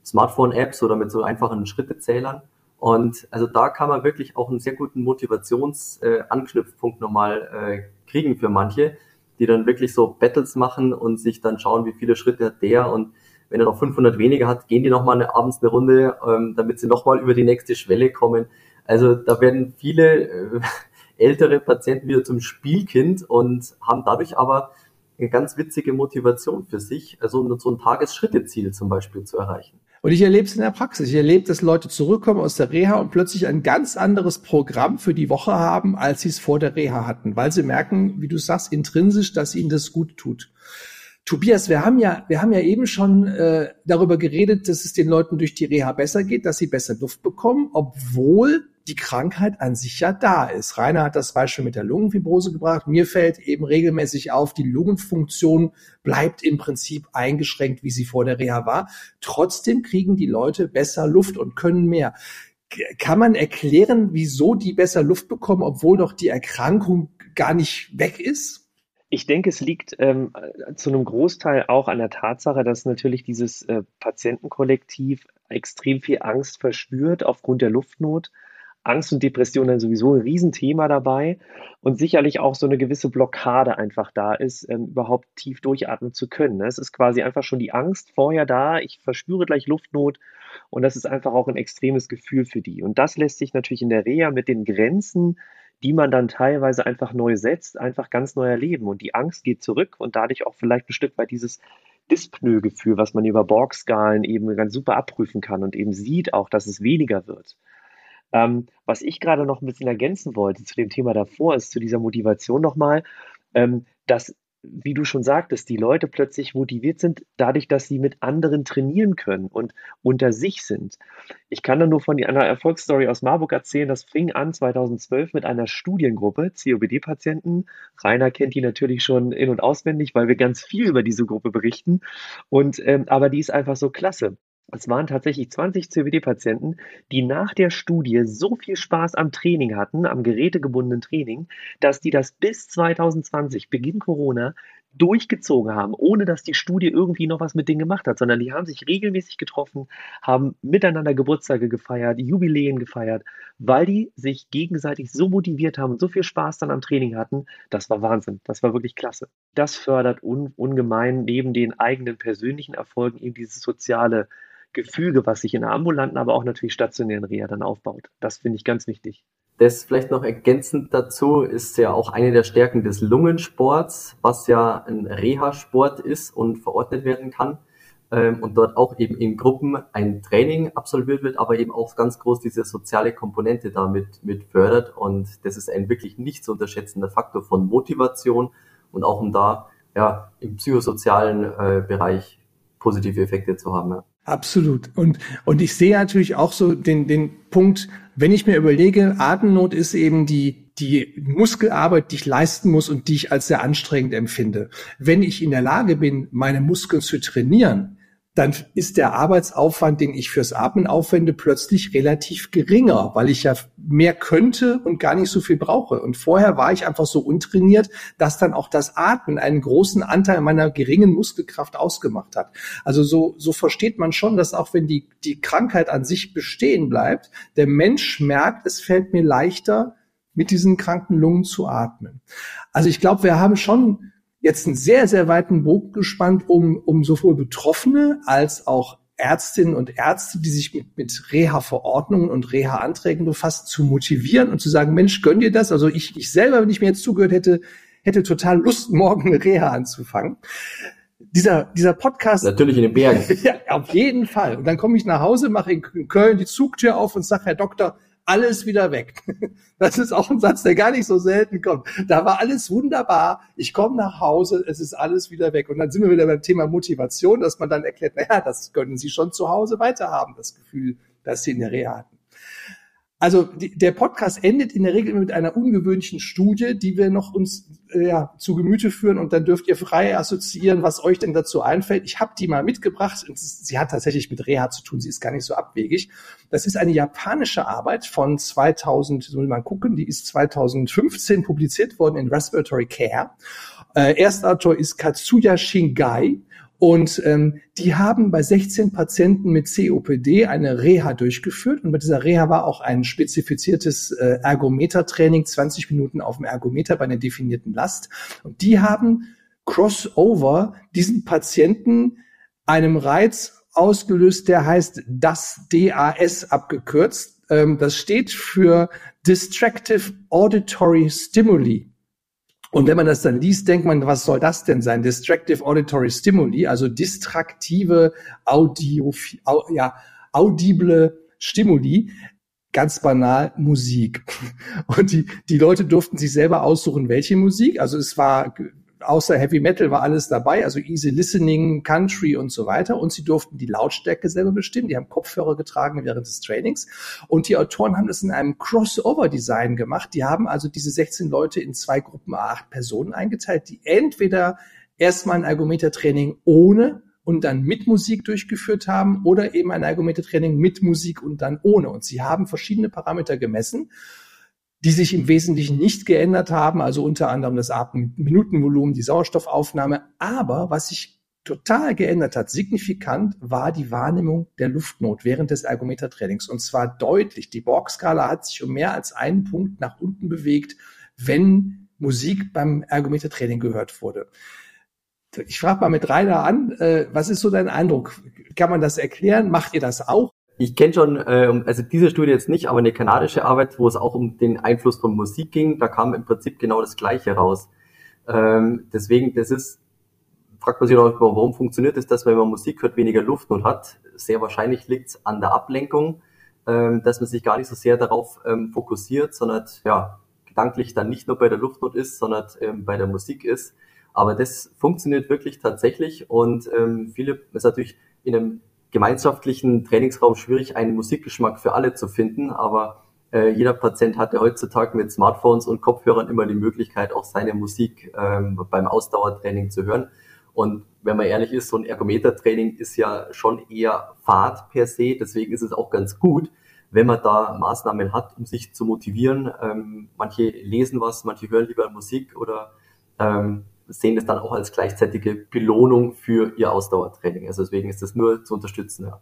Smartphone-Apps oder mit so einfachen Schrittezählern. Und also da kann man wirklich auch einen sehr guten Motivationsanknüpfpunkt äh, nochmal äh, kriegen für manche, die dann wirklich so Battles machen und sich dann schauen, wie viele Schritte hat der und wenn er noch 500 weniger hat, gehen die nochmal eine, abends eine Runde, ähm, damit sie nochmal über die nächste Schwelle kommen. Also da werden viele äh, ältere Patienten wieder zum Spielkind und haben dadurch aber eine ganz witzige Motivation für sich, also so ein Tagesschritteziel zum Beispiel zu erreichen. Und ich erlebe es in der Praxis. Ich erlebe, dass Leute zurückkommen aus der Reha und plötzlich ein ganz anderes Programm für die Woche haben, als sie es vor der Reha hatten, weil sie merken, wie du sagst, intrinsisch, dass ihnen das gut tut. Tobias, wir haben ja, wir haben ja eben schon äh, darüber geredet, dass es den Leuten durch die Reha besser geht, dass sie besser Luft bekommen, obwohl die Krankheit an sich ja da ist. Rainer hat das Beispiel mit der Lungenfibrose gebracht. Mir fällt eben regelmäßig auf, die Lungenfunktion bleibt im Prinzip eingeschränkt, wie sie vor der Reha war. Trotzdem kriegen die Leute besser Luft und können mehr. Kann man erklären, wieso die besser Luft bekommen, obwohl doch die Erkrankung gar nicht weg ist? Ich denke, es liegt ähm, zu einem Großteil auch an der Tatsache, dass natürlich dieses äh, Patientenkollektiv extrem viel Angst verspürt aufgrund der Luftnot. Angst und Depression dann sowieso ein Riesenthema dabei und sicherlich auch so eine gewisse Blockade einfach da ist, ähm, überhaupt tief durchatmen zu können. Ne? Es ist quasi einfach schon die Angst vorher da, ich verspüre gleich Luftnot und das ist einfach auch ein extremes Gefühl für die. Und das lässt sich natürlich in der Reha mit den Grenzen die man dann teilweise einfach neu setzt, einfach ganz neu erleben. Und die Angst geht zurück und dadurch auch vielleicht ein Stück weit dieses Dyspnoe-Gefühl, was man über Borg-Skalen eben ganz super abprüfen kann und eben sieht auch, dass es weniger wird. Ähm, was ich gerade noch ein bisschen ergänzen wollte zu dem Thema davor, ist zu dieser Motivation nochmal, ähm, dass wie du schon sagtest, die Leute plötzlich motiviert sind, dadurch, dass sie mit anderen trainieren können und unter sich sind. Ich kann da nur von einer Erfolgsstory aus Marburg erzählen. Das fing an 2012 mit einer Studiengruppe, COPD-Patienten. Rainer kennt die natürlich schon in- und auswendig, weil wir ganz viel über diese Gruppe berichten. Und, ähm, aber die ist einfach so klasse. Es waren tatsächlich 20 COPD-Patienten, die nach der Studie so viel Spaß am Training hatten, am gerätegebundenen Training, dass die das bis 2020, Beginn Corona, durchgezogen haben, ohne dass die Studie irgendwie noch was mit denen gemacht hat, sondern die haben sich regelmäßig getroffen, haben miteinander Geburtstage gefeiert, Jubiläen gefeiert, weil die sich gegenseitig so motiviert haben und so viel Spaß dann am Training hatten. Das war Wahnsinn. Das war wirklich klasse. Das fördert un ungemein neben den eigenen persönlichen Erfolgen eben dieses soziale Gefüge, was sich in der ambulanten, aber auch natürlich stationären Reha dann aufbaut. Das finde ich ganz wichtig. Das vielleicht noch ergänzend dazu ist ja auch eine der Stärken des Lungensports, was ja ein Reha-Sport ist und verordnet werden kann. Ähm, und dort auch eben in Gruppen ein Training absolviert wird, aber eben auch ganz groß diese soziale Komponente damit mit fördert. Und das ist ein wirklich nicht zu unterschätzender Faktor von Motivation und auch um da ja im psychosozialen äh, Bereich positive Effekte zu haben. Ja. Absolut. Und, und ich sehe natürlich auch so den, den Punkt, wenn ich mir überlege, Atemnot ist eben die, die Muskelarbeit, die ich leisten muss und die ich als sehr anstrengend empfinde. Wenn ich in der Lage bin, meine Muskeln zu trainieren, dann ist der Arbeitsaufwand, den ich fürs Atmen aufwende, plötzlich relativ geringer, weil ich ja mehr könnte und gar nicht so viel brauche. Und vorher war ich einfach so untrainiert, dass dann auch das Atmen einen großen Anteil meiner geringen Muskelkraft ausgemacht hat. Also so, so versteht man schon, dass auch wenn die, die Krankheit an sich bestehen bleibt, der Mensch merkt, es fällt mir leichter, mit diesen kranken Lungen zu atmen. Also ich glaube, wir haben schon jetzt einen sehr, sehr weiten Bogen gespannt, um, um sowohl Betroffene als auch Ärztinnen und Ärzte, die sich mit, mit Reha-Verordnungen und Reha-Anträgen befassen, zu motivieren und zu sagen, Mensch, gönn dir das? Also ich, ich selber, wenn ich mir jetzt zugehört hätte, hätte total Lust, morgen eine Reha anzufangen. Dieser, dieser Podcast. Natürlich in den Bergen. ja, auf jeden Fall. Und dann komme ich nach Hause, mache in Köln die Zugtür auf und sage, Herr Doktor, alles wieder weg. Das ist auch ein Satz, der gar nicht so selten kommt. Da war alles wunderbar. Ich komme nach Hause, es ist alles wieder weg. Und dann sind wir wieder beim Thema Motivation, dass man dann erklärt, naja, das können Sie schon zu Hause weiterhaben, das Gefühl, das Sie in der Reha. Also die, der Podcast endet in der Regel mit einer ungewöhnlichen Studie, die wir noch uns äh, ja, zu Gemüte führen und dann dürft ihr frei assoziieren, was euch denn dazu einfällt. Ich habe die mal mitgebracht. Sie hat tatsächlich mit Reha zu tun. Sie ist gar nicht so abwegig. Das ist eine japanische Arbeit von 2000, soll man gucken, die ist 2015 publiziert worden in Respiratory Care. Äh, Erstautor ist Katsuya Shingai. Und ähm, die haben bei 16 Patienten mit COPD eine Reha durchgeführt. Und bei dieser Reha war auch ein spezifiziertes äh, Ergometer-Training, 20 Minuten auf dem Ergometer bei einer definierten Last. Und die haben Crossover diesen Patienten einem Reiz ausgelöst, der heißt das DAS abgekürzt. Ähm, das steht für Distractive Auditory Stimuli. Und wenn man das dann liest, denkt man, was soll das denn sein? Distractive Auditory Stimuli, also distraktive Audio, au, ja, audible Stimuli. Ganz banal Musik. Und die, die Leute durften sich selber aussuchen, welche Musik. Also es war außer Heavy Metal war alles dabei, also Easy Listening, Country und so weiter. Und sie durften die Lautstärke selber bestimmen. Die haben Kopfhörer getragen während des Trainings. Und die Autoren haben das in einem Crossover-Design gemacht. Die haben also diese 16 Leute in zwei Gruppen acht Personen eingeteilt, die entweder erstmal ein Ergometer-Training ohne und dann mit Musik durchgeführt haben oder eben ein Ergometer-Training mit Musik und dann ohne. Und sie haben verschiedene Parameter gemessen die sich im Wesentlichen nicht geändert haben, also unter anderem das Atemminutenvolumen, die Sauerstoffaufnahme. Aber was sich total geändert hat, signifikant, war die Wahrnehmung der Luftnot während des Ergometertrainings. Und zwar deutlich. Die Borg-Skala hat sich um mehr als einen Punkt nach unten bewegt, wenn Musik beim Ergometertraining gehört wurde. Ich frage mal mit Rainer an, äh, was ist so dein Eindruck? Kann man das erklären? Macht ihr das auch? Ich kenne schon, äh, also diese Studie jetzt nicht, aber eine kanadische Arbeit, wo es auch um den Einfluss von Musik ging, da kam im Prinzip genau das Gleiche raus. Ähm, deswegen, das ist, fragt man sich auch, warum funktioniert es, dass wenn man Musik hört, weniger Luftnot hat? Sehr wahrscheinlich liegt es an der Ablenkung, ähm, dass man sich gar nicht so sehr darauf ähm, fokussiert, sondern ja, gedanklich dann nicht nur bei der Luftnot ist, sondern ähm, bei der Musik ist. Aber das funktioniert wirklich tatsächlich und ähm, viele ist natürlich in einem gemeinschaftlichen Trainingsraum schwierig, einen Musikgeschmack für alle zu finden, aber äh, jeder Patient hat ja heutzutage mit Smartphones und Kopfhörern immer die Möglichkeit, auch seine Musik ähm, beim Ausdauertraining zu hören. Und wenn man ehrlich ist, so ein Ergometertraining ist ja schon eher Fahrt per se, deswegen ist es auch ganz gut, wenn man da Maßnahmen hat, um sich zu motivieren. Ähm, manche lesen was, manche hören lieber Musik oder ähm, sehen das dann auch als gleichzeitige Belohnung für ihr Ausdauertraining. Also deswegen ist das nur zu unterstützen. Ja.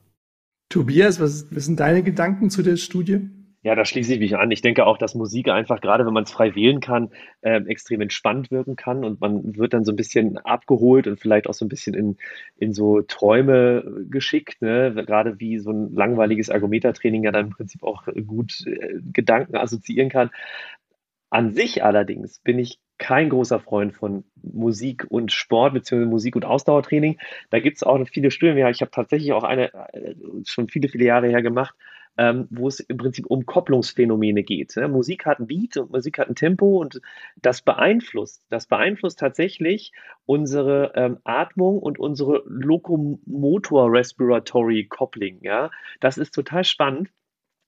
Tobias, was, was sind deine Gedanken zu der Studie? Ja, da schließe ich mich an. Ich denke auch, dass Musik einfach, gerade wenn man es frei wählen kann, äh, extrem entspannt wirken kann und man wird dann so ein bisschen abgeholt und vielleicht auch so ein bisschen in, in so Träume geschickt, ne? gerade wie so ein langweiliges Ergometertraining ja dann im Prinzip auch gut äh, Gedanken assoziieren kann. An sich allerdings bin ich kein großer Freund von Musik und Sport beziehungsweise Musik und Ausdauertraining. Da gibt es auch viele Studien. Ich habe tatsächlich auch eine äh, schon viele, viele Jahre her gemacht, ähm, wo es im Prinzip um Kopplungsphänomene geht. Ne? Musik hat ein Beat und Musik hat ein Tempo und das beeinflusst, das beeinflusst tatsächlich unsere ähm, Atmung und unsere Lokomotor Respiratory Coupling. Ja, das ist total spannend.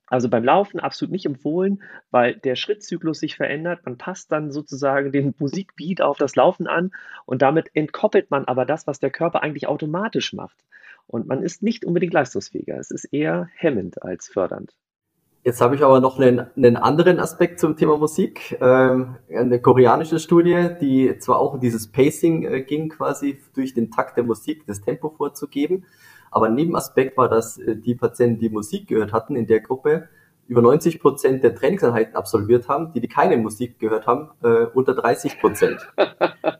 Also beim Laufen absolut nicht empfohlen, weil der Schrittzyklus sich verändert. Man passt dann sozusagen den Musikbeat auf das Laufen an und damit entkoppelt man aber das, was der Körper eigentlich automatisch macht. Und man ist nicht unbedingt leistungsfähiger. Es ist eher hemmend als fördernd. Jetzt habe ich aber noch einen, einen anderen Aspekt zum Thema Musik. Ähm, eine koreanische Studie, die zwar auch in dieses Pacing äh, ging, quasi durch den Takt der Musik das Tempo vorzugeben. Aber ein Nebenaspekt war, dass äh, die Patienten, die Musik gehört hatten in der Gruppe, über 90 Prozent der Trainingseinheiten absolviert haben, die, die keine Musik gehört haben, äh, unter 30 Prozent.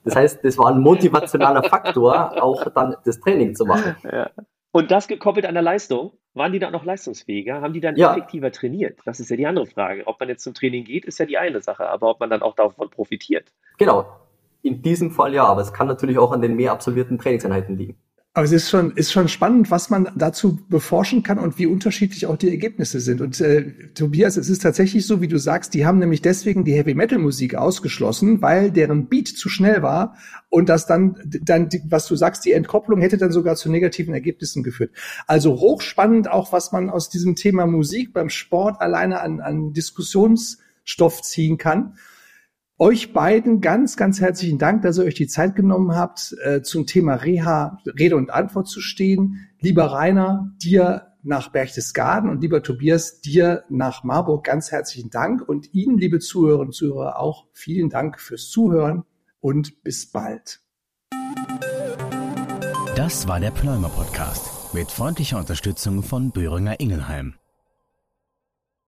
Das heißt, das war ein motivationaler Faktor, auch dann das Training zu machen. Ja. Und das gekoppelt an der Leistung, waren die dann noch leistungsfähiger? Haben die dann ja. effektiver trainiert? Das ist ja die andere Frage. Ob man jetzt zum Training geht, ist ja die eine Sache, aber ob man dann auch davon profitiert. Genau. In diesem Fall ja, aber es kann natürlich auch an den mehr absolvierten Trainingseinheiten liegen. Aber es ist schon, ist schon spannend, was man dazu beforschen kann und wie unterschiedlich auch die Ergebnisse sind. Und äh, Tobias, es ist tatsächlich so, wie du sagst, die haben nämlich deswegen die Heavy Metal Musik ausgeschlossen, weil deren Beat zu schnell war und das dann, dann, was du sagst, die Entkopplung hätte dann sogar zu negativen Ergebnissen geführt. Also hochspannend auch, was man aus diesem Thema Musik beim Sport alleine an, an Diskussionsstoff ziehen kann. Euch beiden ganz, ganz herzlichen Dank, dass ihr euch die Zeit genommen habt, äh, zum Thema Reha Rede und Antwort zu stehen. Lieber Rainer, dir nach Berchtesgaden und lieber Tobias, dir nach Marburg ganz herzlichen Dank und Ihnen, liebe Zuhörerinnen und Zuhörer, auch vielen Dank fürs Zuhören und bis bald. Das war der Pneumer Podcast mit freundlicher Unterstützung von Böhringer Ingelheim.